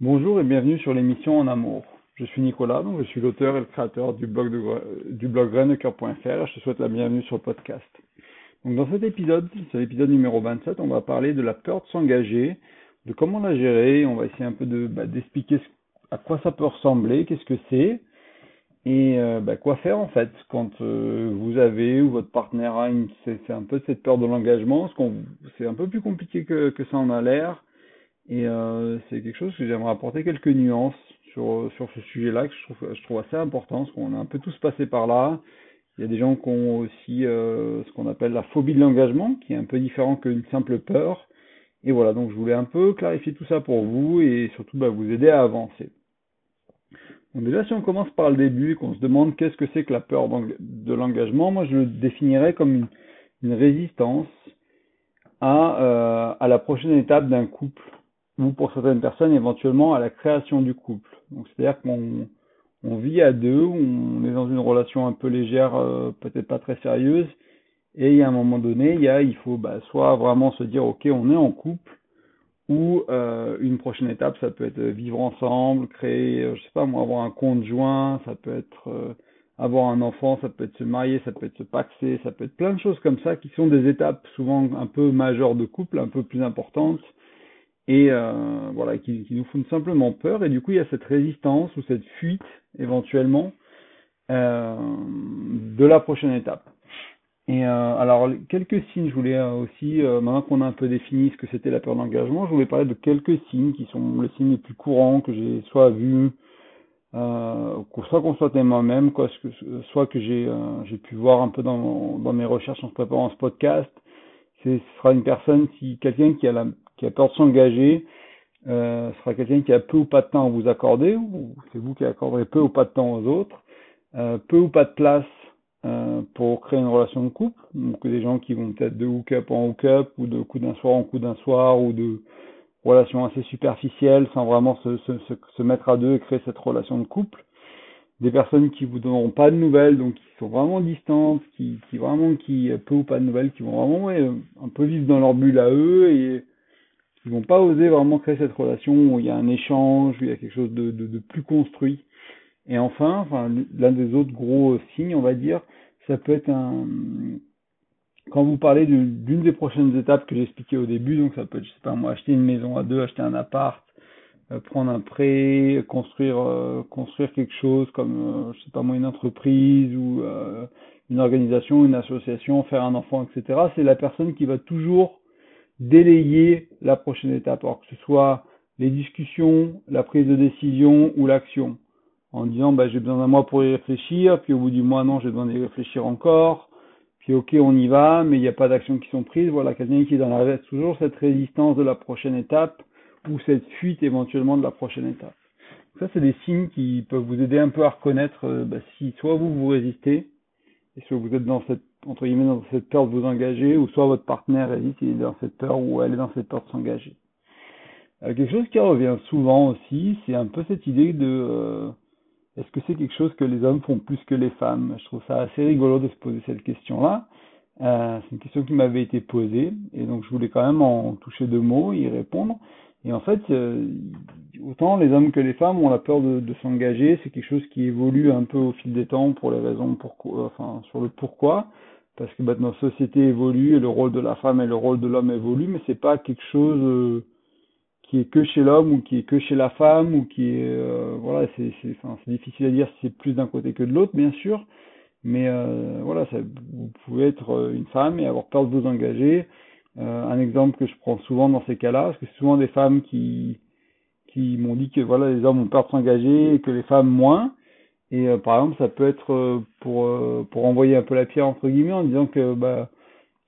Bonjour et bienvenue sur l'émission En Amour. Je suis Nicolas, donc je suis l'auteur et le créateur du blog, de, du blog et je te souhaite la bienvenue sur le podcast. Donc dans cet épisode, c'est l'épisode numéro 27, on va parler de la peur de s'engager, de comment la gérer, on va essayer un peu de bah, d'expliquer à quoi ça peut ressembler, qu'est-ce que c'est, et euh, bah, quoi faire en fait quand euh, vous avez ou votre partenaire a une, c'est, un peu cette peur de l'engagement, parce qu'on c'est un peu plus compliqué que, que ça en a l'air, et euh, c'est quelque chose que j'aimerais apporter quelques nuances sur, sur ce sujet-là que je trouve, je trouve assez important, parce qu'on a un peu tous passé par là. Il y a des gens qui ont aussi euh, ce qu'on appelle la phobie de l'engagement, qui est un peu différent qu'une simple peur. Et voilà, donc je voulais un peu clarifier tout ça pour vous et surtout bah, vous aider à avancer. Donc déjà, si on commence par le début et qu'on se demande qu'est-ce que c'est que la peur de l'engagement, moi je le définirais comme une, une résistance à, euh, à la prochaine étape d'un couple ou pour certaines personnes éventuellement à la création du couple. Donc c'est-à-dire qu'on on vit à deux, on est dans une relation un peu légère, euh, peut-être pas très sérieuse, et il y a un moment donné, il y a, il faut bah, soit vraiment se dire ok on est en couple, ou euh, une prochaine étape ça peut être vivre ensemble, créer, euh, je sais pas moi, avoir un compte joint, ça peut être avoir un enfant, ça peut être se marier, ça peut être se paxer, ça peut être plein de choses comme ça qui sont des étapes souvent un peu majeures de couple, un peu plus importantes et euh, voilà qui, nous font simplement peur et du coup il y a cette résistance ou cette fuite éventuellement euh, de la prochaine étape. Et euh, alors quelques signes, je voulais aussi maintenant qu'on a un peu défini ce que c'était la peur d'engagement, je voulais parler de quelques signes qui sont les signes les plus courants que j'ai soit vus soit constaté moi-même, quoi, soit que j'ai j'ai pu voir un peu dans, dans mes recherches en préparant ce podcast. Ce sera une personne, si quelqu'un qui a la qui a peur de s'engager, euh, sera quelqu'un qui a peu ou pas de temps à vous accorder, ou c'est vous qui accorderez peu ou pas de temps aux autres, euh, peu ou pas de place euh, pour créer une relation de couple, donc des gens qui vont peut-être de hook-up en hook-up, ou de coup d'un soir en coup d'un soir, ou de relations assez superficielles sans vraiment se, se, se, mettre à deux et créer cette relation de couple. Des personnes qui vous donneront pas de nouvelles, donc qui sont vraiment distantes, qui, qui vraiment qui peu ou pas de nouvelles, qui vont vraiment ouais, un peu vivre dans leur bulle à eux et ils vont pas oser vraiment créer cette relation où il y a un échange, où il y a quelque chose de, de, plus construit. Et enfin, l'un des autres gros signes, on va dire, ça peut être un quand vous parlez d'une des prochaines étapes que j'ai expliquées au début, donc ça peut être, je sais pas moi, acheter une maison à deux, acheter un appart, euh, prendre un prêt, construire euh, construire quelque chose comme euh, je sais pas moi une entreprise ou une organisation, une association, faire un enfant, etc. C'est la personne qui va toujours délayer la prochaine étape, alors que ce soit les discussions, la prise de décision ou l'action, en disant bah, j'ai besoin d'un mois pour y réfléchir, puis au bout du mois non j'ai besoin d'y réfléchir encore, puis ok on y va, mais il n'y a pas d'actions qui sont prises, voilà quelqu'un qui est dans la toujours cette résistance de la prochaine étape ou cette fuite éventuellement de la prochaine étape. Ça c'est des signes qui peuvent vous aider un peu à reconnaître euh, bah, si soit vous vous résistez, et soit vous êtes dans cette entre guillemets dans cette peur de vous engager, ou soit votre partenaire est dans cette peur ou elle est dans cette peur de s'engager. Euh, quelque chose qui revient souvent aussi, c'est un peu cette idée de euh, est-ce que c'est quelque chose que les hommes font plus que les femmes? Je trouve ça assez rigolo de se poser cette question-là. Euh, c'est une question qui m'avait été posée, et donc je voulais quand même en toucher deux mots, y répondre. Et en fait, euh, autant les hommes que les femmes ont la peur de, s'engager, c'est quelque chose qui évolue un peu au fil des temps pour les raisons pourquoi, enfin sur le pourquoi parce que bah, notre société évolue et le rôle de la femme et le rôle de l'homme évolue, mais c'est pas quelque chose euh, qui est que chez l'homme ou qui est que chez la femme ou qui est euh, voilà c'est c'est enfin, difficile à dire si c'est plus d'un côté que de l'autre bien sûr, mais euh, voilà ça, vous pouvez être une femme et avoir peur de vous engager. un exemple que je prends souvent dans ces cas-là, parce que c'est souvent des femmes qui qui m'ont dit que voilà les hommes ont peur de s'engager et que les femmes moins. Et euh, par exemple, ça peut être euh, pour euh, pour envoyer un peu la pierre entre guillemets en disant que bah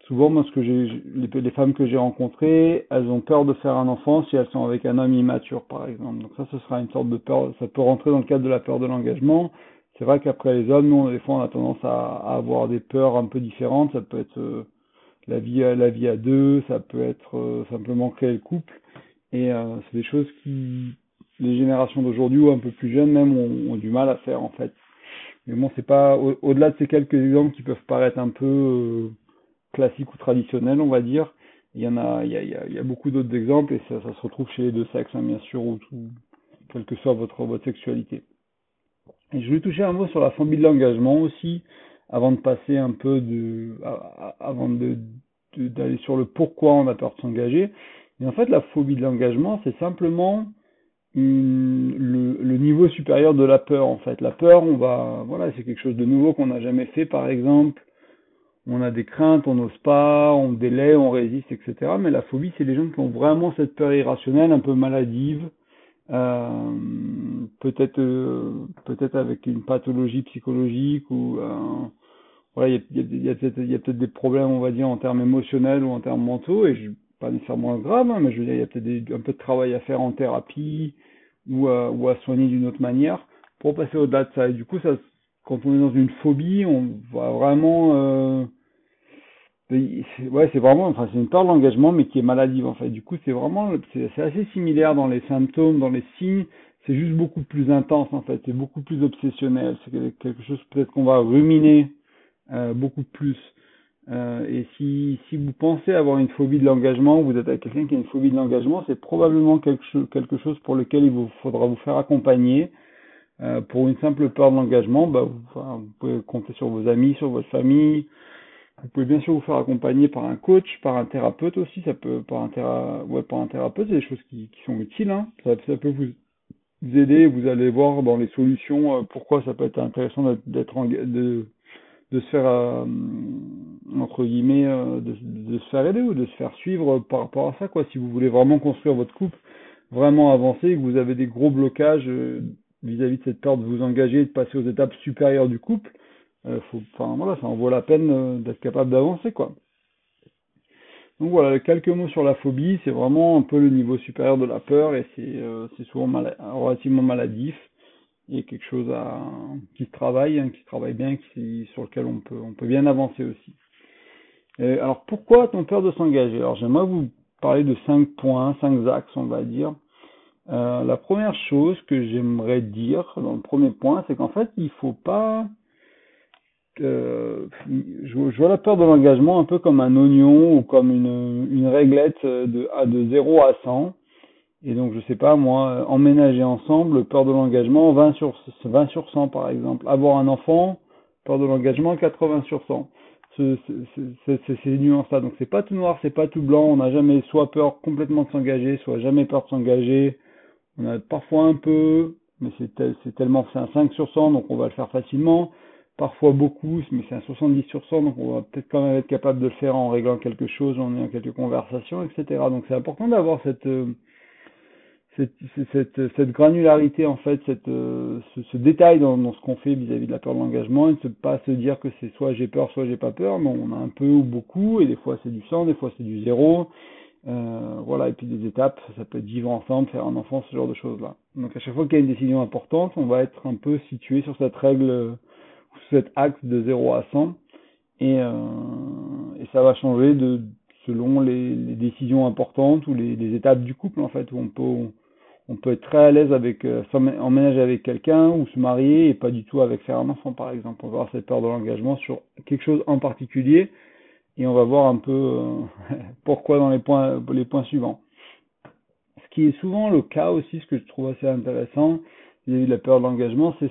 souvent moi ce que j'ai les, femmes que j'ai rencontrées, elles ont peur de faire un enfant si elles sont avec un homme immature par exemple. Donc ça ce sera une sorte de peur, ça peut rentrer dans le cadre de la peur de l'engagement. C'est vrai qu'après les hommes, nous des fois on a tendance à, avoir des peurs un peu différentes, ça peut être la vie la vie à deux, ça peut être simplement créer le couple et c'est des choses qui les générations d'aujourd'hui ou un peu plus jeunes même ont, du mal à faire en fait. Mais bon, c'est pas au-delà de ces quelques exemples qui peuvent paraître un peu euh, classiques ou traditionnels, on va dire. Il y en a, il y a, il y a, beaucoup d'autres exemples et ça, se retrouve chez les deux sexes, hein, bien sûr, où tout, quelle que soit votre, sexualité. Et je vais toucher un mot sur la phobie de l'engagement aussi, avant de passer un peu de, avant de, d'aller sur le pourquoi on a peur de s'engager. Et en fait, la phobie de l'engagement, c'est simplement le, le, niveau supérieur de la peur. En fait, la peur, on va, voilà, c'est quelque chose de nouveau qu'on n'a jamais fait, par exemple. On a des craintes, on n'ose pas, on délaie, on résiste, etc. Mais la phobie, c'est les gens qui ont vraiment cette peur irrationnelle, un peu maladive, euh, peut-être, euh, peut-être avec une pathologie psychologique ou euh, voilà, il y a, peut-être des problèmes, on va dire, en termes émotionnels ou en termes mentaux, et je, pas nécessairement grave, hein, mais je veux dire, il y a peut-être un peu de travail à faire en thérapie ou à, ou à soigner d'une autre manière pour passer au-delà de ça. Et du coup, ça, quand on est dans une phobie, on va vraiment, euh, ouais, c'est vraiment, enfin, c'est une peur de l'engagement, mais qui est maladive en fait. Du coup, c'est vraiment, c'est assez similaire dans les symptômes, dans les signes. C'est juste beaucoup plus intense en fait. C'est beaucoup plus obsessionnel. C'est quelque chose peut-être qu'on va ruminer euh, beaucoup plus. Euh, et si, si vous pensez avoir une phobie de l'engagement, vous êtes avec quelqu'un qui a une phobie de l'engagement, c'est probablement quelque, chose, quelque chose pour lequel il vous faudra vous faire accompagner. Euh, pour une simple peur de l'engagement, bah, vous, pouvez compter sur vos amis, sur votre famille. Vous pouvez bien sûr vous faire accompagner par un coach, par un thérapeute aussi. Ça peut par un, ouais, par un thérapeute, c'est des choses qui, qui sont utiles. Hein. Ça, peut vous aider. Vous allez voir dans les solutions euh, pourquoi ça peut être intéressant d'être de de se faire euh, entre guillemets euh, de, de, se faire aider ou de se faire suivre par rapport à ça quoi. Si vous voulez vraiment construire votre couple vraiment avancer et que vous avez des gros blocages euh, vis-à-vis de cette peur de vous engager de passer aux étapes supérieures du couple faut enfin voilà ça en vaut la peine d'être capable d'avancer quoi. Donc voilà quelques mots sur la phobie. C'est vraiment un peu le niveau supérieur de la peur et c'est c'est souvent mal, relativement maladif et quelque chose à, qui se travaille, hein, qui travaille bien, sur lequel on peut, on peut bien avancer aussi. alors pourquoi a-t-on peur de s'engager? Alors j'aimerais vous parler de cinq points, cinq axes, on va dire. Euh, la première chose que j'aimerais dire dans le premier point, c'est qu'en fait, il faut pas. Euh, je, vois la peur de l'engagement un peu comme un oignon ou comme une, une réglette de, de 0 à 100. Et donc, je sais pas, moi, emménager ensemble, peur de l'engagement, 20 sur, 20 sur 100 par exemple. Avoir un enfant, peur de l'engagement, 80 sur 100. C'est ces nuances-là. Donc, c'est pas tout noir, c'est pas tout blanc. On n'a jamais soit peur complètement de s'engager, soit jamais peur de s'engager. On a parfois un peu, mais c'est tellement, c'est un 5 sur 100, donc on va le faire facilement. Parfois beaucoup, mais c'est un 70 sur 100, donc on va peut-être quand même être capable de le faire en réglant quelque chose, en ayant quelques conversations, etc. Donc, c'est important d'avoir cette, euh, cette, granularité en fait, euh, ce, détail dans, ce qu'on fait vis-à-vis de la peur de l'engagement et ne pas se dire que c'est soit j'ai peur, soit j'ai pas peur, mais on a un peu ou beaucoup et des fois c'est du 100, des fois c'est du zéro, euh, voilà et puis des étapes, ça peut être vivre ensemble, faire un enfant, ce genre de choses là. Donc à chaque fois qu'il y a une décision importante, on va être un peu situé sur cette règle, cet axe de 0 à 100 et, euh, et ça va changer de selon les, décisions importantes ou les, étapes du couple en fait où on peut peut être très à l'aise avec euh, emménager avec quelqu'un ou se marier et pas du tout avec faire un enfant par exemple. On va avoir cette peur de l'engagement sur quelque chose en particulier et on va voir un peu euh, pourquoi dans les points les points suivants. Ce qui est souvent le cas aussi, ce que je trouve assez intéressant vis-à-vis de la peur de l'engagement, c'est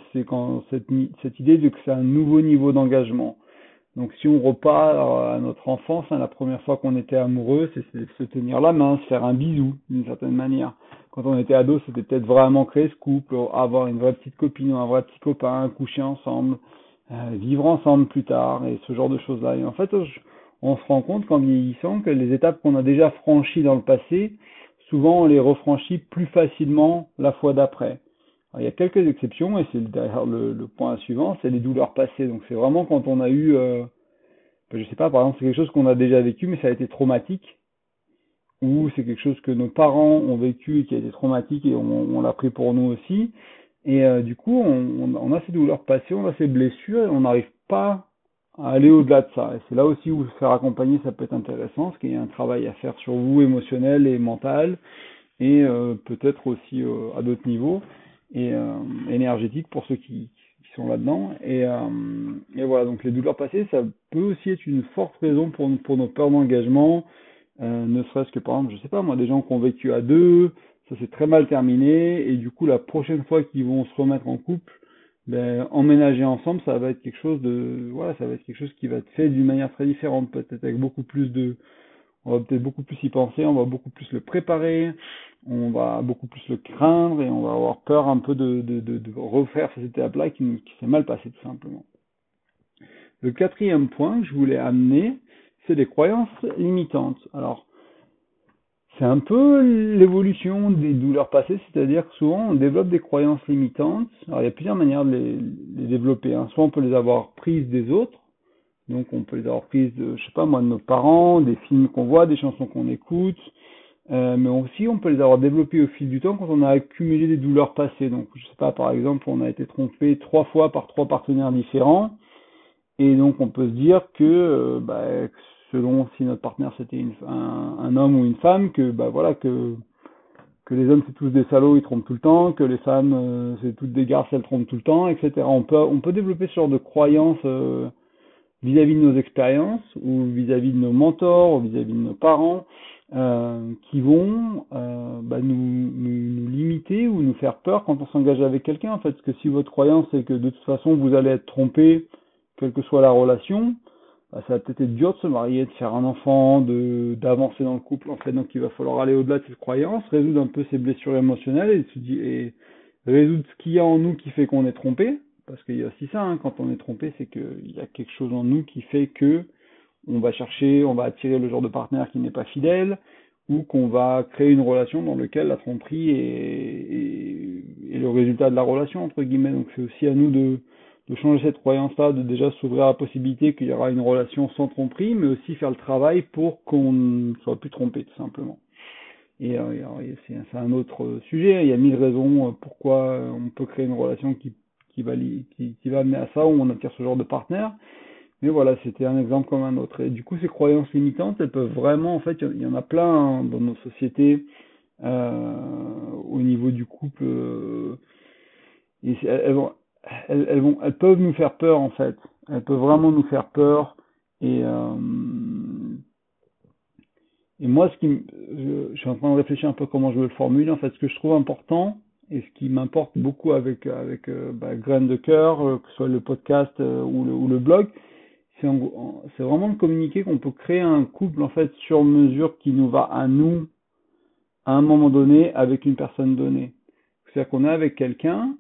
cette, idée de que c'est un nouveau niveau d'engagement. Donc si on repart à notre enfance, hein, la première fois qu'on était amoureux, c'est se tenir la main, se faire un bisou d'une certaine manière quand on était ado, c'était peut-être vraiment créer ce couple, avoir une vraie petite copine ou un vrai petit copain, coucher ensemble, euh, vivre ensemble plus tard et ce genre de choses-là. Et en fait, on se rend compte qu'en vieillissant que les étapes qu'on a déjà franchies dans le passé, souvent on les refranchit plus facilement la fois d'après. Il y a quelques exceptions et c'est derrière le, le, point suivant, c'est les douleurs passées. Donc c'est vraiment quand on a eu, euh, je sais pas, par exemple c'est quelque chose qu'on a déjà vécu mais ça a été traumatique ou c'est quelque chose que nos parents ont vécu et qui a été traumatique et on, on l'a pris pour nous aussi. Et euh, du coup, on, on, a ces douleurs passées, on a ces blessures et on n'arrive pas à aller au-delà de ça. Et c'est là aussi où se faire accompagner, ça peut être intéressant, parce qu'il y a un travail à faire sur vous, émotionnel et mental, et euh, peut-être aussi euh, à d'autres niveaux, et énergétique pour ceux qui, qui sont là-dedans. Et, et voilà, donc les douleurs passées, ça peut aussi être une forte raison pour, pour nos peurs d'engagement, euh, ne serait-ce que par exemple, je sais pas moi, des gens qui ont vécu à deux, ça s'est très mal terminé et du coup la prochaine fois qu'ils vont se remettre en couple, ben, emménager ensemble, ça va être quelque chose de, voilà, ça va être quelque chose qui va être fait d'une manière très différente, peut-être avec beaucoup plus de, on va peut-être beaucoup plus y penser, on va beaucoup plus le préparer, on va beaucoup plus le craindre et on va avoir peur un peu de, de, de, de refaire cette étape-là qui, s'est mal passée tout simplement. Le quatrième point que je voulais amener, les croyances limitantes. Alors, c'est un peu l'évolution des douleurs passées, c'est-à-dire que souvent on développe des croyances limitantes. Alors il y a plusieurs manières de les, les développer. Hein. Soit on peut les avoir prises des autres, donc on peut les avoir prises de, je sais pas moi, de nos parents, des films qu'on voit, des chansons qu'on écoute, euh, mais aussi on peut les avoir développées au fil du temps quand on a accumulé des douleurs passées. Donc je sais pas, par exemple, on a été trompé trois fois par trois partenaires différents, et donc on peut se dire que euh, bah, selon si notre partenaire c'était un, homme ou une femme, que bah voilà que que les hommes c'est tous des salauds, ils trompent tout le temps, que les femmes euh, c'est toutes des garces, elles trompent tout le temps, etc. On peut on peut développer ce genre de croyances euh, vis-à-vis de nos expériences ou vis-à-vis de nos mentors ou vis-à-vis de nos parents euh, qui vont bah, nous, nous, nous, limiter ou nous faire peur quand on s'engage avec quelqu'un en fait parce que si votre croyance c'est que de toute façon vous allez être trompé quelle que soit la relation bah, ça va peut-être être dur de se marier, de faire un enfant, de d'avancer dans le couple en fait. Donc il va falloir aller au-delà de cette croyance, résoudre un peu ces blessures émotionnelles et, et résoudre ce qu'il y a en nous qui fait qu'on est trompé. Parce qu'il y a aussi ça, hein, quand on est trompé, c'est qu'il y a quelque chose en nous qui fait que on va chercher, on va attirer le genre de partenaire qui n'est pas fidèle, ou qu'on va créer une relation dans laquelle la tromperie est, est, est le résultat de la relation entre guillemets. Donc c'est aussi à nous de de changer cette croyance-là, de déjà s'ouvrir à la possibilité qu'il y aura une relation sans tromperie, mais aussi faire le travail pour qu'on ne soit plus trompé, tout simplement. Et euh, c'est un autre sujet, il y a mille raisons pourquoi on peut créer une relation qui, qui, va, qui, qui va amener à ça, où on attire ce genre de partenaire. Mais voilà, c'était un exemple comme un autre. Et du coup, ces croyances limitantes, elles peuvent vraiment, en fait, il y en a plein hein, dans nos sociétés, euh, au niveau du couple. Euh, et elles elles, peuvent nous faire peur en fait. Elles peuvent vraiment nous faire peur. Et, euh, moi, ce qui, je, suis en train de réfléchir un peu comment je veux le formuler. En fait, ce que je trouve important et ce qui m'importe beaucoup avec avec euh, bah, de cœur, euh, que ce soit le podcast ou, le, blog, c'est vraiment de communiquer qu'on peut créer un couple en fait sur mesure qui nous va à nous à un moment donné avec une personne donnée. C'est-à-dire qu'on est avec quelqu'un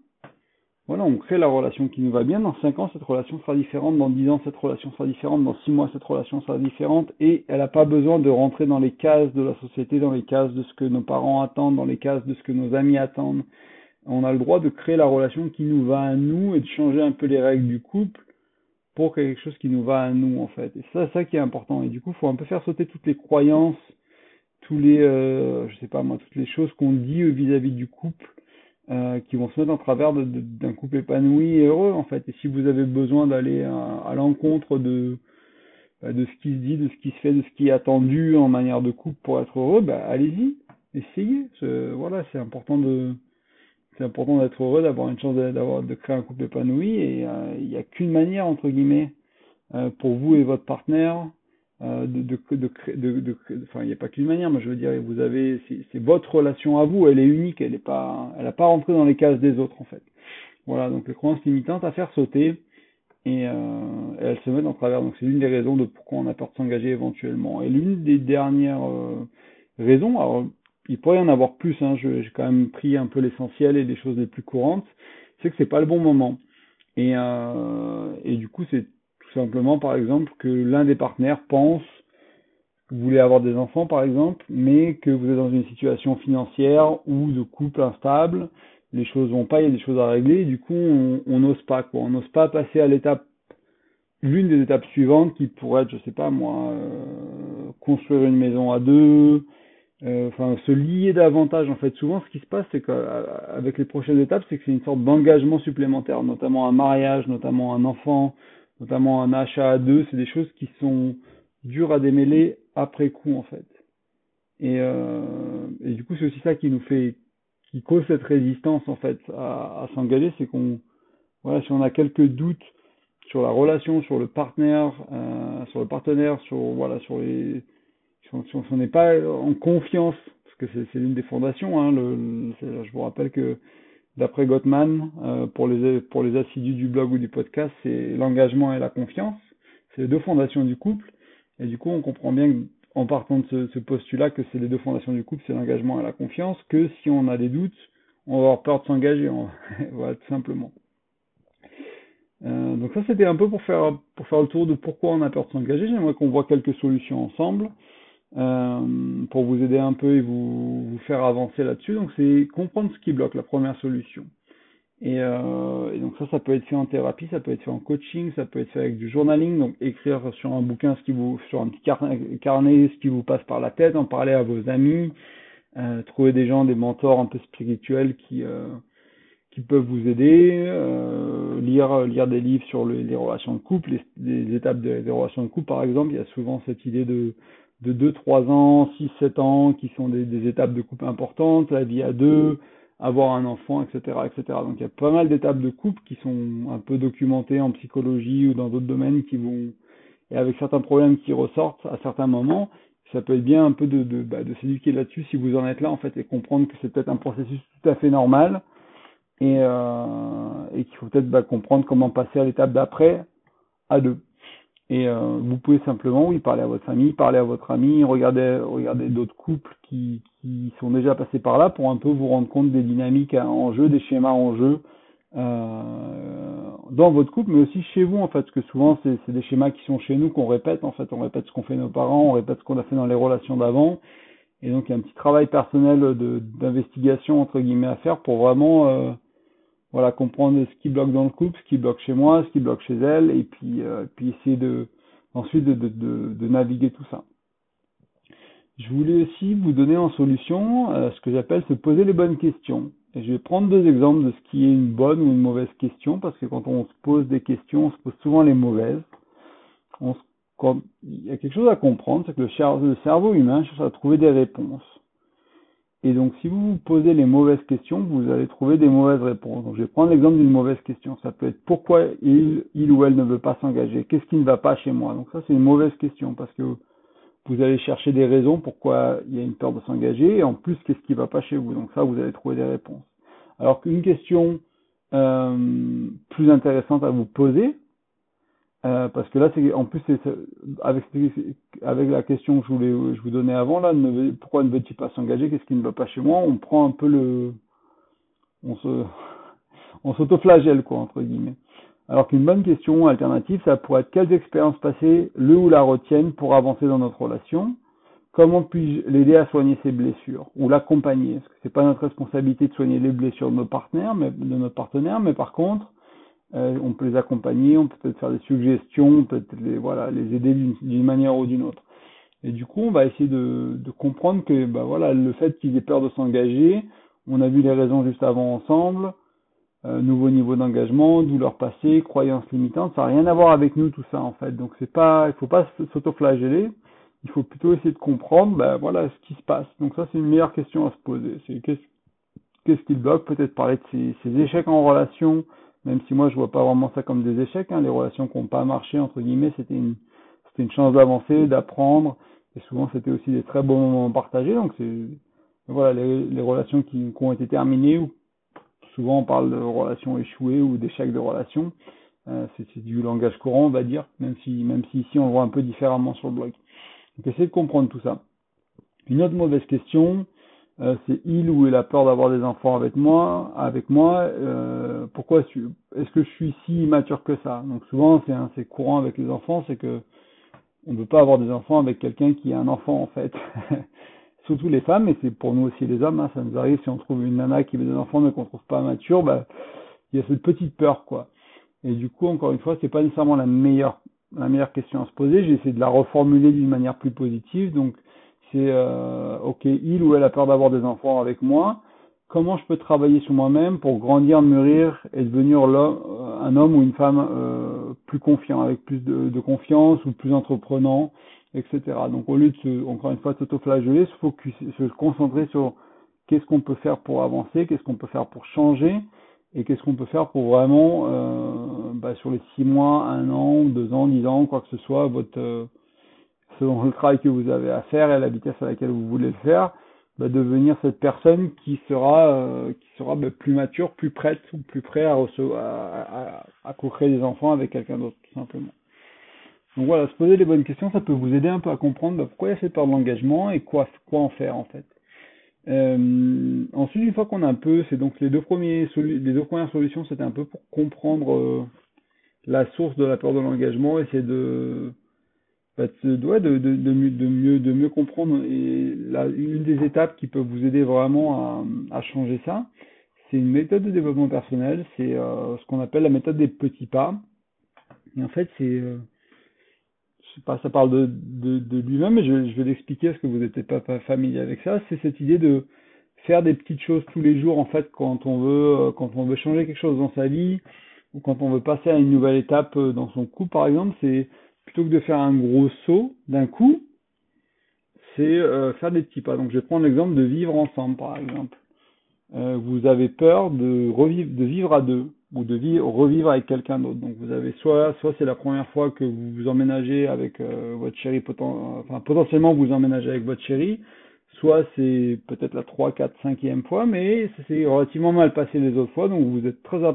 voilà, on crée la relation qui nous va bien. Dans 5 ans, cette relation sera différente. Dans 10 ans, cette relation sera différente. Dans 6 mois, cette relation sera différente. Et elle n'a pas besoin de rentrer dans les cases de la société, dans les cases de ce que nos parents attendent, dans les cases de ce que nos amis attendent. On a le droit de créer la relation qui nous va à nous et de changer un peu les règles du couple pour quelque chose qui nous va à nous, en fait. Et ça, c'est ça qui est important. Et du coup, il faut un peu faire sauter toutes les croyances, tous les, euh, je sais pas moi, toutes les choses qu'on dit vis-à-vis -vis du couple euh, qui vont se mettre en travers d'un couple épanoui et heureux en fait. Et si vous avez besoin d'aller à, à l'encontre de bah, de ce qui se dit, de ce qui se fait, de ce qui est attendu en manière de couple pour être heureux, bah, allez-y, essayez. Voilà, c'est important de c'est important d'être heureux, d'avoir une chance d'avoir de créer un couple épanoui et euh, il n'y a qu'une manière entre guillemets euh, pour vous et votre partenaire euh, de, de, de, de, enfin, il n'y a pas qu'une manière, mais je veux dire, vous avez, c'est votre relation à vous, elle est unique, elle est pas, elle n'a pas rentré dans les cases des autres, en fait. Voilà, donc les croyances limitantes à faire sauter, et, euh, elles se mettent en travers. Donc c'est l'une des raisons de pourquoi on a peur de s'engager éventuellement. Et l'une des dernières euh, raisons, alors il pourrait y en avoir plus, hein, j'ai quand même pris un peu l'essentiel et les choses les plus courantes, c'est que c'est pas le bon moment. Et, euh, et du coup, c'est simplement, par exemple, que l'un des partenaires pense que vous voulez avoir des enfants, par exemple, mais que vous êtes dans une situation financière ou de couple instable, les choses vont pas, il y a des choses à régler, et du coup, on n'ose pas, quoi. On n'ose pas passer à l'étape, l'une des étapes suivantes qui pourrait être, je sais pas moi, euh, construire une maison à deux, euh, enfin se lier davantage en fait souvent ce qui se passe c'est qu'avec les prochaines étapes c'est que c'est une sorte d'engagement supplémentaire notamment un mariage notamment un enfant notamment un achat à deux, c'est des choses qui sont dures à démêler après coup en fait. Et, euh, et du coup c'est aussi ça qui nous fait, qui cause cette résistance en fait à, s'engager, c'est qu'on, voilà, si on a quelques doutes sur la relation, sur le partenaire, euh, sur le partenaire, sur voilà, sur les, si on n'est pas en confiance, parce que c'est l'une des fondations. Hein, je vous rappelle que d'après Gottman, euh, pour, les, assidus du blog ou du podcast, c'est l'engagement et la confiance. C'est les deux fondations du couple. Et du coup, on comprend bien en partant de ce, ce postulat que c'est les deux fondations du couple, c'est l'engagement et la confiance, que si on a des doutes, on va avoir peur de s'engager, voilà, tout simplement. Euh, donc ça c'était un peu pour faire pour faire le tour de pourquoi on a peur de s'engager. J'aimerais qu'on voit quelques solutions ensemble euh, pour vous aider un peu et vous, faire avancer là-dessus. Donc c'est comprendre ce qui bloque, la première solution. Et, euh, et, donc ça, ça peut être fait en thérapie, ça peut être fait en coaching, ça peut être fait avec du journaling, donc écrire sur un bouquin ce qui vous, sur un petit carnet, ce qui vous passe par la tête, en parler à vos amis, euh, trouver des gens, des mentors un peu spirituels qui qui peuvent vous aider, lire lire des livres sur les relations de couple, les étapes des relations de couple par exemple. Il y a souvent cette idée de de 2, 3 ans, 6, 7 ans qui sont des, des étapes de couple importantes, la vie à deux, avoir un enfant, etc., etc. Donc il y a pas mal d'étapes de couple qui sont un peu documentées en psychologie ou dans d'autres domaines qui vont et avec certains problèmes qui ressortent à certains moments. Ça peut être bien un peu de, de, bah, de s'éduquer là-dessus si vous en êtes là en fait et comprendre que c'est peut-être un processus tout à fait normal et, euh, et qu'il faut peut-être bah, comprendre comment passer à l'étape d'après à deux. Et euh, vous pouvez simplement, oui, parler à votre famille, parler à votre ami, regarder, regarder d'autres couples qui, qui sont déjà passés par là pour un peu vous rendre compte des dynamiques en jeu, des schémas en jeu euh, dans votre couple, mais aussi chez vous en fait, parce que souvent c'est des schémas qui sont chez nous qu'on répète en fait, on répète ce qu'ont fait nos parents, on répète ce qu'on a fait dans les relations d'avant, et donc il y a un petit travail personnel d'investigation entre guillemets à faire pour vraiment euh, voilà, comprendre ce qui bloque dans le couple, ce qui bloque chez moi, ce qui bloque chez elle, et puis, euh, puis essayer de ensuite de, de, de, de, naviguer tout ça. Je voulais aussi vous donner en solution euh, ce que j'appelle se poser les bonnes questions. Et je vais prendre deux exemples de ce qui est une bonne ou une mauvaise question, parce que quand on se pose des questions, on se pose souvent les mauvaises. On se, il y a quelque chose à comprendre, c'est que le cerveau humain cherche à trouver des réponses. Et donc, si vous vous posez les mauvaises questions, vous allez trouver des mauvaises réponses. Donc, je vais prendre l'exemple d'une mauvaise question. Ça peut être pourquoi il, ou elle ne veut pas s'engager? Qu'est-ce qui ne va pas chez moi? Donc, ça, c'est une mauvaise question parce que vous allez chercher des raisons pourquoi il y a une peur de s'engager et en plus, qu'est-ce qui ne va pas chez vous? Donc, ça, vous allez trouver des réponses. Alors qu'une question euh, plus intéressante à vous poser, euh, parce que là, c'est en plus, c'est avec avec la question que je voulais je vous donnais avant là, pourquoi ne veut-il pas s'engager? Qu'est-ce qui ne va pas chez moi? On prend un peu le, on se, on s'autoflagelle quoi entre guillemets. Alors qu'une bonne question alternative, ça pourrait être quelles expériences passées le ou la retiennent pour avancer dans notre relation? Comment puis-je l'aider à soigner ses blessures ou l'accompagner? Parce que c'est pas notre responsabilité de soigner les blessures de nos partenaires, mais de notre partenaire, mais par contre euh, on peut les accompagner, on peut peut-être faire des suggestions, peut-être les, voilà, les aider d'une manière ou d'une autre. Et du coup, on va essayer de, comprendre que bah voilà, le fait qu'ils aient peur de s'engager, on a vu les raisons juste avant ensemble, euh, nouveau niveau d'engagement, douleur passée, croyances limitantes, ça n'a rien à voir avec nous tout ça en fait. Donc c'est pas, il faut pas s'autoflageller, il faut plutôt essayer de comprendre, bah voilà, ce qui se passe. Donc ça c'est une meilleure question à se poser. C'est qu'est-ce qu'est-ce bloque Peut-être parler de ses, ses échecs en relation, même si moi je vois pas vraiment ça comme des échecs, hein, les relations qui n'ont pas marché, entre guillemets, c'était une, c'était une chance d'avancer, d'apprendre, et souvent c'était aussi des très bons moments partagés, donc c'est, voilà, les, les relations qui, qui, ont été terminées, ou souvent on parle de relations échouées ou d'échecs de relations, euh, c'est, c'est du langage courant, on va dire, même si, même si ici on le voit un peu différemment sur le blog. Donc essayez de comprendre tout ça. Une autre mauvaise question, euh, c'est il ou elle a peur d'avoir des enfants avec moi, avec moi. Euh, pourquoi est-ce que je suis si immature que ça? Donc souvent c'est c'est courant avec les enfants, c'est que on ne veut pas avoir des enfants avec quelqu'un qui a un enfant en fait. Surtout les femmes, et c'est pour nous aussi les hommes. Hein, ça nous arrive si on trouve une nana qui veut des enfants mais qu'on trouve pas mature, bah il y a cette petite peur quoi. Et du coup encore une fois c'est pas nécessairement la meilleure la meilleure question à se poser. J'ai essayé de la reformuler d'une manière plus positive. Donc c'est euh, ok, il ou elle a peur d'avoir des enfants avec moi. Comment je peux travailler sur moi-même pour grandir, mûrir et devenir euh, un homme ou une femme euh, plus confiant, avec plus de, de, confiance ou plus entreprenant, etc. Donc au lieu de se, encore une fois s'autoflageller, se focus, se concentrer sur qu'est-ce qu'on peut faire pour avancer, qu'est-ce qu'on peut faire pour changer et qu'est-ce qu'on peut faire pour vraiment euh, bah, sur les six mois, un an, deux ans, dix ans, quoi que ce soit, votre selon le travail que vous avez à faire et la vitesse à laquelle vous voulez le faire, bah, devenir cette personne qui sera euh, bah, plus mature, plus prête ou plus prêt à à, des enfants avec quelqu'un d'autre tout simplement. Donc voilà, se poser les bonnes questions, ça peut vous aider un peu à comprendre bah, pourquoi il y a cette peur de l'engagement et quoi en faire en fait. Euh, ensuite, une fois qu'on a un peu, c'est donc les deux premiers les deux premières solutions, c'était un peu pour comprendre euh, la source de la peur de l'engagement, essayer de bah, de, de, mieux, comprendre. Et une des étapes qui peut vous aider vraiment à, changer ça, c'est une méthode de développement personnel, c'est euh, ce qu'on appelle la méthode des petits pas. Et en fait, c'est, euh, sais pas, ça parle de, lui-même, mais je, vais l'expliquer parce que vous n'êtes pas, familier avec ça. C'est cette idée de faire des petites choses tous les jours, en fait, quand on veut, euh, quand on veut changer quelque chose dans sa vie, ou quand on veut passer à une nouvelle étape dans son couple, par exemple, c'est plutôt que de faire un gros saut d'un coup, c'est euh, faire des petits pas. Donc je vais prendre l'exemple de vivre ensemble, par exemple. Euh, vous avez peur de revivre, de vivre à deux ou de vivre, revivre avec quelqu'un d'autre. Donc vous avez soit, soit c'est la première fois que vous vous emménagez avec euh, votre chérie, enfin potentiellement vous emménagez avec votre chérie, soit c'est peut-être la 3, 4, 5e fois, mais c'est relativement mal passé les autres fois, donc vous êtes très, vous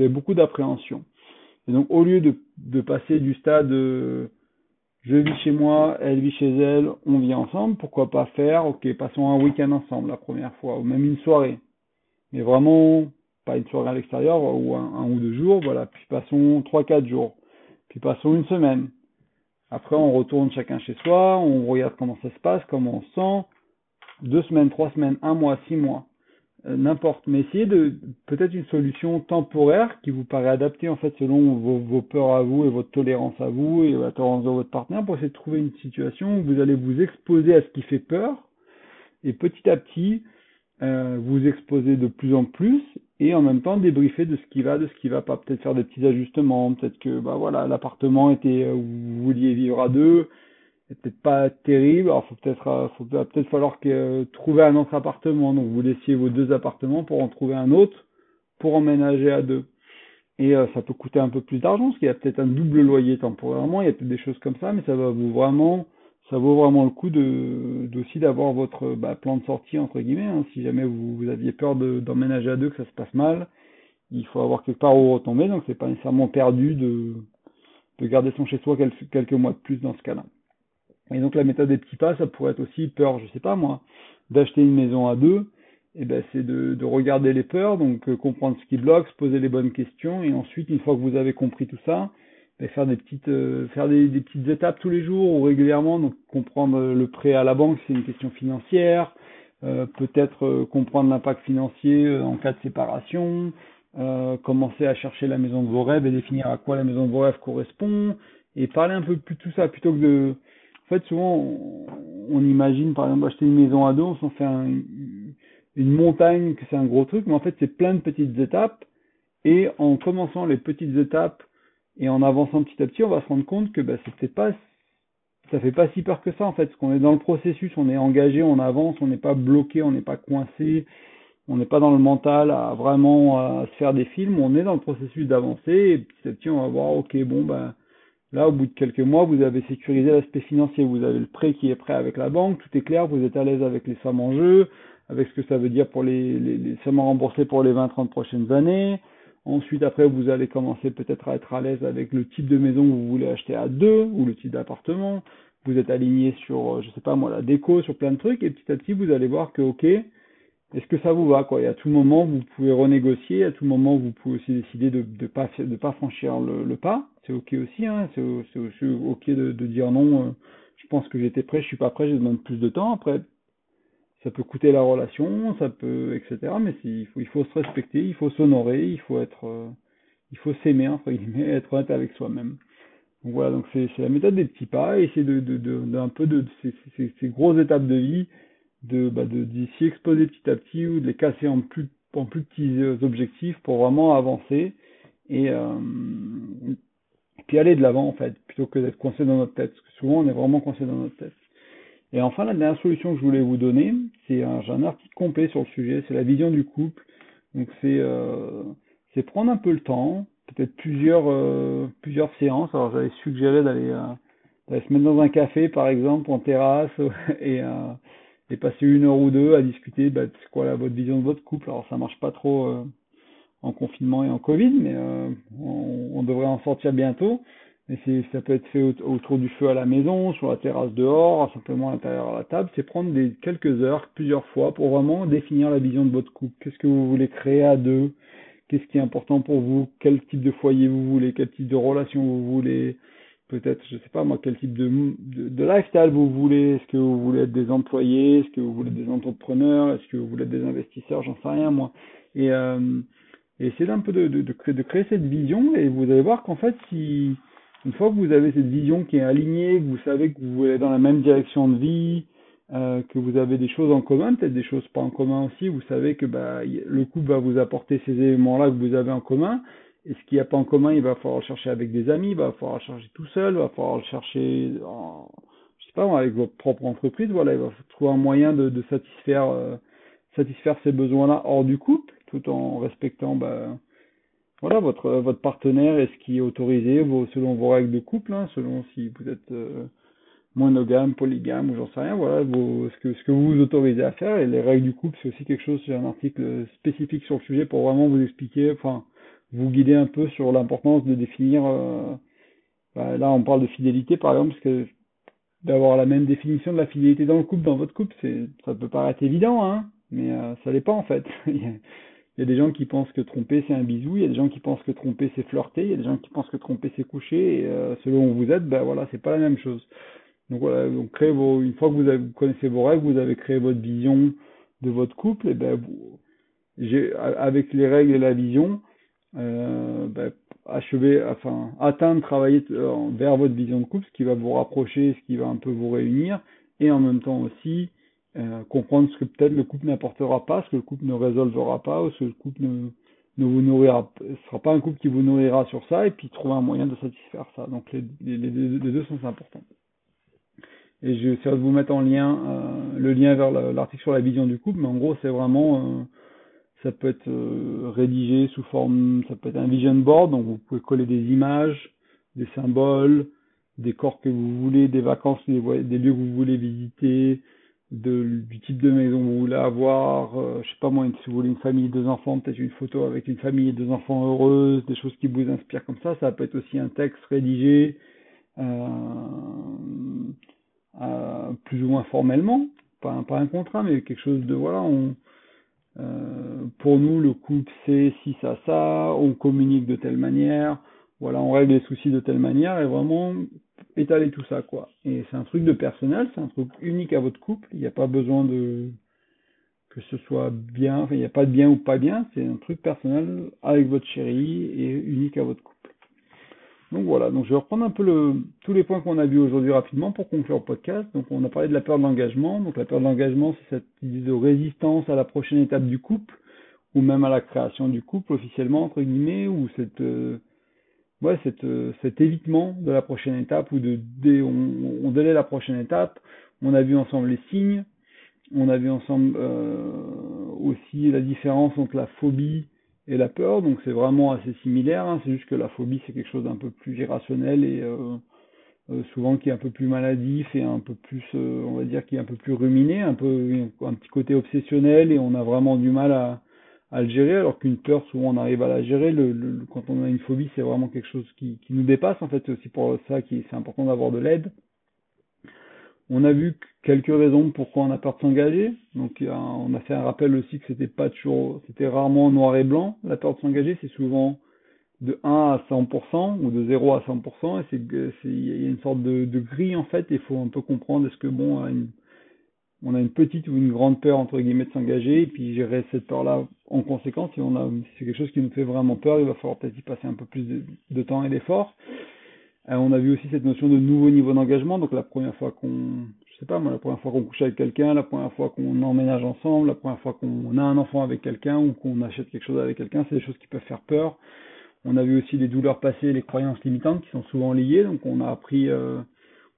avez beaucoup d'appréhension. Et donc, au lieu de, de passer du stade euh, je vis chez moi, elle vit chez elle, on vit ensemble, pourquoi pas faire, ok, passons un week-end ensemble la première fois, ou même une soirée. Mais vraiment, pas une soirée à l'extérieur, ou un, ou deux jours, voilà, puis passons trois, quatre jours. Puis passons une semaine. Après, on retourne chacun chez soi, on regarde comment ça se passe, comment on se sent. Deux semaines, trois semaines, un mois, six mois. Euh, n'importe, mais essayez de peut-être une solution temporaire qui vous paraît adaptée en fait selon vos, peurs à vous et votre tolérance à vous et la tolérance de votre partenaire pour essayer de trouver une situation où vous allez vous exposer à ce qui fait peur et petit à petit euh, vous exposer de plus en plus et en même temps débriefer de ce qui va, de ce qui va pas, peut-être faire des petits ajustements, peut-être que bah voilà l'appartement était où vous vouliez vivre à deux, c'est peut-être pas terrible. Alors faut peut-être euh, peut-être falloir euh, trouver un autre appartement. Donc vous laissiez vos deux appartements pour en trouver un autre pour emménager à deux. Et euh, ça peut coûter un peu plus d'argent, parce qu'il y a peut-être un double loyer temporairement, il y a peut-être des choses comme ça, mais ça va vous vraiment ça vaut vraiment le coup de d'avoir votre bah, plan de sortie entre guillemets. Hein. Si jamais vous, aviez peur d'emménager à deux, que ça se passe mal, il faut avoir quelque part où retomber, donc c'est pas nécessairement perdu de de garder son chez soi quelques mois de plus dans ce cas-là. Et donc la méthode des petits pas, ça pourrait être aussi peur, je sais pas moi, d'acheter une maison à deux. Et eh ben c'est de, de, regarder les peurs, donc euh, comprendre ce qui bloque, se poser les bonnes questions, et ensuite une fois que vous avez compris tout ça, ben, faire des petites euh, faire des, des, petites étapes tous les jours ou régulièrement, donc comprendre le prêt à la banque, c'est une question financière, euh, peut-être comprendre l'impact financier en cas de séparation, commencer à chercher la maison de vos rêves et définir à quoi la maison de vos rêves correspond, et parler un peu plus de tout ça plutôt que de en fait, souvent, on, imagine, par exemple, acheter une maison à deux, on s'en fait une montagne, que c'est un gros truc, mais en fait, c'est plein de petites étapes. Et en commençant les petites étapes et en avançant petit à petit, on va se rendre compte que bah, c'est pas, ça fait pas si peur que ça, en fait, parce qu'on est dans le processus, on est engagé, on avance, on n'est pas bloqué, on n'est pas coincé, on n'est pas dans le mental à vraiment à se faire des films, on est dans le processus d'avancer, et petit à petit, on va voir, ok, bon, bah, Là, au bout de quelques mois, vous avez sécurisé l'aspect financier, vous avez le prêt qui est prêt avec la banque, tout est clair, vous êtes à l'aise avec les sommes en jeu, avec ce que ça veut dire pour les, les, les sommes remboursées pour les 20-30 prochaines années. Ensuite, après, vous allez commencer peut-être à être à l'aise avec le type de maison que vous voulez acheter à deux ou le type d'appartement. Vous êtes aligné sur, je sais pas moi, la déco, sur plein de trucs, et petit à petit, vous allez voir que, ok, est-ce que ça vous va quoi? Et à tout moment, vous pouvez renégocier. À tout moment, vous pouvez aussi décider de ne pas franchir le, pas. C'est ok aussi. Hein c'est aussi ok de, dire non. Euh, je pense que j'étais prêt, je suis pas prêt, je demande plus de temps. Après, ça peut coûter la relation, ça peut, etc. Mais il faut se respecter, il faut s'honorer, il faut être, euh, il faut s'aimer entre guillemets, être honnête avec soi-même. Voilà, donc c'est la méthode des petits pas, essayer de, de, d'un peu de ces grosses étapes de vie de bah, de s'y exposer petit à petit ou de les casser en plus en plus petits euh, objectifs pour vraiment avancer et, euh, puis aller de l'avant en fait plutôt que d'être coincé dans notre tête. Parce que souvent on est vraiment coincé dans notre tête. Et enfin la dernière solution que je voulais vous donner c'est un j'ai un article complet sur le sujet c'est la vision du couple. Donc c'est euh, c'est prendre un peu le temps peut-être plusieurs euh, plusieurs séances. Alors j'avais suggéré d'aller euh, d'aller se mettre dans un café par exemple en terrasse et et passer une heure ou deux à discuter bah, c'est quoi la, votre vision de votre couple? Alors ça marche pas trop euh, en confinement et en Covid, mais euh, on, on, devrait en sortir bientôt. Mais ça peut être fait autour du feu à la maison, sur la terrasse dehors, simplement à l'intérieur à la table. C'est prendre des quelques heures, plusieurs fois, pour vraiment définir la vision de votre couple. Qu'est-ce que vous voulez créer à deux? Qu'est-ce qui est important pour vous? Quel type de foyer vous voulez? Quel type de relation vous voulez? Peut-être, je sais pas moi, quel type de, lifestyle vous voulez. Est-ce que vous voulez être des employés? Est-ce que vous voulez être des entrepreneurs? Est-ce que vous voulez être des investisseurs? J'en sais rien, moi. Et, euh, essayez un peu de, créer, cette vision et vous allez voir qu'en fait, si une fois que vous avez cette vision qui est alignée, que vous savez que vous voulez dans la même direction de vie, euh, que vous avez des choses en commun, peut-être des choses pas en commun aussi, vous savez que bah, le couple va vous apporter ces éléments-là que vous avez en commun, et ce qu'il n'y a pas en commun, il va falloir le chercher avec des amis, il va falloir le chercher tout seul, il va falloir le chercher, en, je sais pas, avec votre propre entreprise. Voilà, il va trouver un moyen de, satisfaire, euh, satisfaire ces besoins-là hors du couple, tout en respectant, bah, voilà, votre votre partenaire et ce qui est autorisé, selon vos règles de couple, hein, selon si vous êtes euh, monogame, polygame ou j'en sais rien, voilà, ce que ce que vous vous autorisez à faire et les règles du couple, c'est aussi quelque chose, j'ai un article spécifique sur le sujet pour vraiment vous expliquer, enfin vous guider un peu sur l'importance de définir. Euh, bah, là, on parle de fidélité, par exemple, parce que d'avoir la même définition de la fidélité dans le couple, dans votre couple, ça peut paraître évident, hein, mais euh, ça l'est pas en fait. il y a des gens qui pensent que tromper c'est un bisou, il y a des gens qui pensent que tromper c'est flirter, il y a des gens qui pensent que tromper c'est coucher, et euh, selon où vous êtes, ben voilà, c'est pas la même chose. Donc voilà, donc vos, une fois que vous, connaissez vos règles, vous avez créé votre vision de votre couple, et ben j'ai, avec les règles et la vision, euh, ben, achever, enfin atteindre, travailler euh, vers votre vision de couple, ce qui va vous rapprocher, ce qui va un peu vous réunir, et en même temps aussi euh, comprendre ce que peut-être le couple n'apportera pas, ce que le couple ne résolvera pas, ou ce que le couple ne, vous nourrira, ce sera pas un couple qui vous nourrira sur ça, et puis trouver un moyen de satisfaire ça. Donc les, les, les, deux sont importants. Et je vais de vous mettre en lien euh, le lien vers l'article sur la vision du couple, mais en gros c'est vraiment ça peut être euh, rédigé sous forme, ça peut être un vision board, donc vous pouvez coller des images, des symboles, des corps que vous voulez, des vacances, des, lieux que vous voulez visiter, du type de maison que vous voulez avoir, euh, je sais pas moi, si vous voulez une famille, deux enfants, peut-être une photo avec une famille et deux enfants heureuses, des choses qui vous inspirent comme ça, ça peut être aussi un texte rédigé euh, euh, plus ou moins formellement, pas, pas un contrat, mais quelque chose de voilà, on, euh, pour nous, le couple, c'est si ça, ça, on communique de telle manière, voilà, on règle les soucis de telle manière, et vraiment étaler tout ça, quoi. Et c'est un truc de personnel, c'est un truc unique à votre couple, il n'y a pas besoin de que ce soit bien, il n'y a pas de bien ou pas bien, c'est un truc personnel avec votre chérie et unique à votre couple. Donc voilà, donc je vais reprendre un peu le, tous les points qu'on a vus aujourd'hui rapidement pour conclure le podcast. Donc on a parlé de la peur de l'engagement. Donc la peur de l'engagement, c'est cette idée de résistance à la prochaine étape du couple, ou même à la création du couple officiellement entre guillemets, ou cette euh, ouais cette, euh, cet évitement de la prochaine étape ou de, on, on délai la prochaine étape. On a vu ensemble les signes. On a vu ensemble euh, aussi la différence entre la phobie et la peur, donc c'est vraiment assez similaire, hein. c'est juste que la phobie c'est quelque chose d'un peu plus irrationnel et euh, euh, souvent qui est un peu plus maladif et un peu plus, euh, on va dire, qui est un peu plus ruminé, un peu un petit côté obsessionnel et on a vraiment du mal à, à le gérer, alors qu'une peur souvent on arrive à la gérer. Le, quand on a une phobie c'est vraiment quelque chose qui, qui nous dépasse en fait, c'est aussi pour ça que c'est important d'avoir de l'aide. On a vu quelques raisons pourquoi on a peur de s'engager. Donc on a fait un rappel aussi que c'était pas toujours, c'était rarement noir et blanc. La peur de s'engager, c'est souvent de 1 à 100% ou de 0 à 100% et c'est il y a une sorte de, de grille en fait. Il faut un peu comprendre est-ce que bon on a une petite ou une grande peur entre guillemets de s'engager et puis gérer cette peur là en conséquence si on a c'est quelque chose qui nous fait vraiment peur il va falloir peut-être y passer un peu plus de, de temps et d'efforts euh, on a vu aussi cette notion de nouveau niveau d'engagement. Donc la première fois qu'on, je sais pas moi, la première fois qu'on couche avec quelqu'un, la première fois qu'on emménage ensemble, la première fois qu'on a un enfant avec quelqu'un ou qu'on achète quelque chose avec quelqu'un, c'est des choses qui peuvent faire peur. On a vu aussi les douleurs passées, les croyances limitantes qui sont souvent liées. Donc on a appris, euh,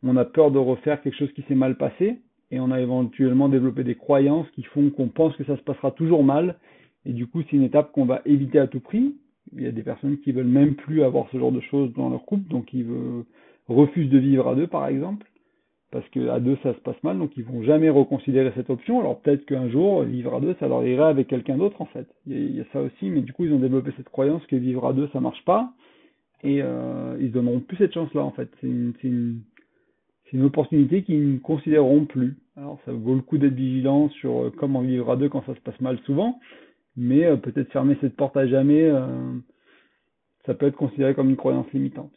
on a peur de refaire quelque chose qui s'est mal passé et on a éventuellement développé des croyances qui font qu'on pense que ça se passera toujours mal. Et du coup, c'est une étape qu'on va éviter à tout prix il y a des personnes qui veulent même plus avoir ce genre de choses dans leur couple, donc ils refusent de vivre à deux, par exemple, parce que à deux ça se passe mal, donc ils vont jamais reconsidérer cette option. Alors peut-être qu'un jour vivre à deux ça leur irait avec quelqu'un d'autre en fait. Il y, a, ça aussi, mais du coup ils ont développé cette croyance que vivre à deux ça marche pas et euh, ils donneront plus cette chance là en fait. C'est une, une, une, opportunité qu'ils ne considéreront plus. Alors ça vaut le coup d'être vigilant sur euh, comment vivre à deux quand ça se passe mal souvent, mais euh, peut-être fermer cette porte à jamais, euh, ça peut être considéré comme une croyance limitante.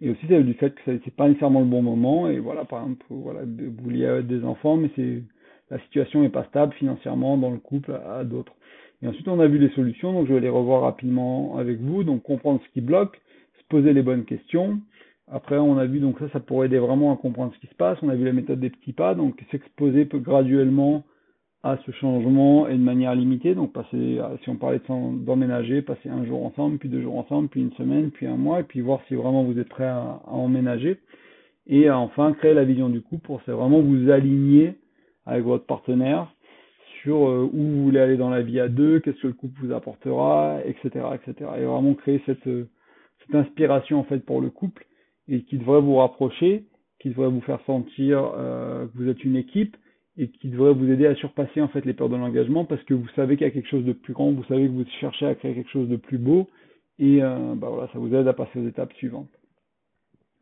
Et aussi, c'est du fait que c'est pas nécessairement le bon moment. Et voilà, par exemple, voilà, vous vouliez des enfants, mais c'est la situation n'est pas stable financièrement dans le couple à, d'autres. Et ensuite, on a vu les solutions, donc je vais les revoir rapidement avec vous. Donc, comprendre ce qui bloque, se poser les bonnes questions. Après, on a vu, donc ça, ça pourrait aider vraiment à comprendre ce qui se passe. On a vu la méthode des petits pas, donc s'exposer graduellement à ce changement et de manière limitée. Donc passer, si on parlait d'emménager, passer un jour ensemble, puis deux jours ensemble, puis une semaine, puis un mois, et puis voir si vraiment vous êtes prêt à, emménager. Et enfin créer la vision du couple pour vraiment vous aligner avec votre partenaire sur euh, où vous voulez aller dans la vie à deux, qu'est-ce que le couple vous apportera, etc., etc. Et vraiment créer cette, cette inspiration en fait pour le couple et qui devrait vous rapprocher, qui devrait vous faire sentir euh, que vous êtes une équipe et qui devrait vous aider à surpasser en fait les peurs de l'engagement parce que vous savez qu'il y a quelque chose de plus grand, vous savez que vous cherchez à créer quelque chose de plus beau et euh, bah voilà, ça vous aide à passer aux étapes suivantes.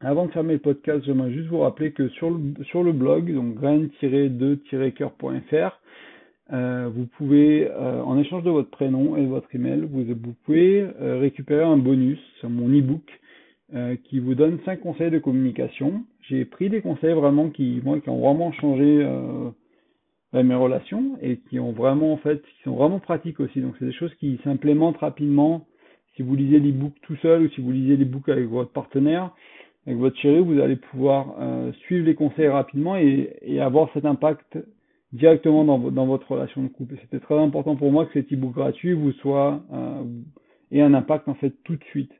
Avant de fermer le podcast, j'aimerais juste vous rappeler que sur le, sur le blog, donc grain-2-coeur.fr, euh, vous pouvez, euh, en échange de votre prénom et de votre email, vous, vous pouvez récupérer un bonus sur mon e-book qui vous donne 5 conseils de communication. J'ai pris des conseils vraiment qui, qui ont vraiment changé mes relations et qui ont vraiment en fait qui sont vraiment pratiques aussi. Donc c'est des choses qui s'implémentent rapidement. Si vous lisez l'e-book tout seul ou si vous lisez l'e-book avec votre partenaire, avec votre chéri, vous allez pouvoir euh, suivre les conseils rapidement et, et, avoir cet impact directement dans, dans votre relation de couple. C'était très important pour moi que cet e-book gratuit vous soit euh, ait un impact en fait tout de suite,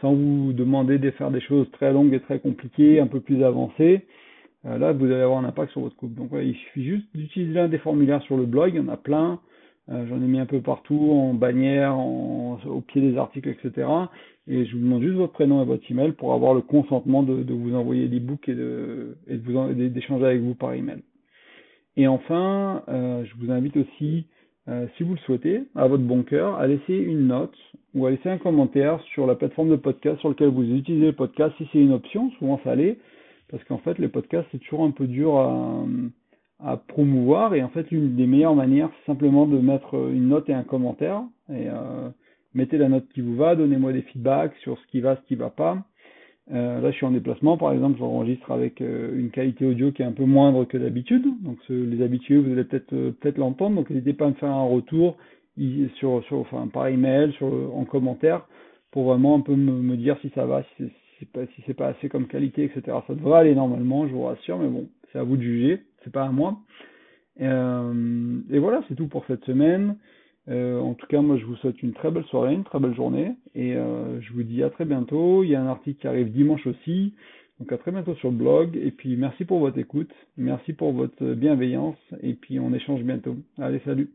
sans vous demander de faire des choses très longues et très compliquées, un peu plus avancées. Euh, là, vous allez avoir un impact sur votre couple. Donc, il suffit juste d'utiliser l'un des formulaires sur le blog. Il y en a plein. Euh, j'en ai mis un peu partout, en bannière, en, au pied des articles, etc. Et je vous demande juste votre prénom et votre email pour avoir le consentement de, de vous envoyer l'e-book et de, et de vous d'échanger avec vous par email. Et enfin, euh, je vous invite aussi, euh, si vous le souhaitez, à votre bon cœur, à laisser une note ou à laisser un commentaire sur la plateforme de podcast sur laquelle vous utilisez le podcast, si c'est une option, souvent ça l'est, parce qu'en fait, les podcasts, c'est toujours un peu dur à, promouvoir. Et en fait, l'une des meilleures manières, c'est simplement de mettre une note et un commentaire. Et euh, mettez la note qui vous va, donnez-moi des feedbacks sur ce qui va, ce qui va pas. Euh, là, je suis en déplacement, par exemple, j'enregistre avec euh, une qualité audio qui est un peu moindre que d'habitude. Donc, les habitués, vous allez peut-être peut-être l'entendre. Donc, n'hésitez pas à me faire un retour sur, enfin, par email, sur, en commentaire, pour vraiment un peu me, me dire si ça va, si, pas, si c'est pas assez comme qualité, etc. Ça devrait aller normalement, je vous rassure, mais bon, c'est à vous de juger, c'est pas à moi. Euh, et voilà, c'est tout pour cette semaine. Euh, en tout cas, moi, je vous souhaite une très belle soirée, une très belle journée, et euh, je vous dis à très bientôt. Il y a un article qui arrive dimanche aussi, donc à très bientôt sur le blog. Et puis, merci pour votre écoute, merci pour votre bienveillance, et puis on échange bientôt. Allez, salut.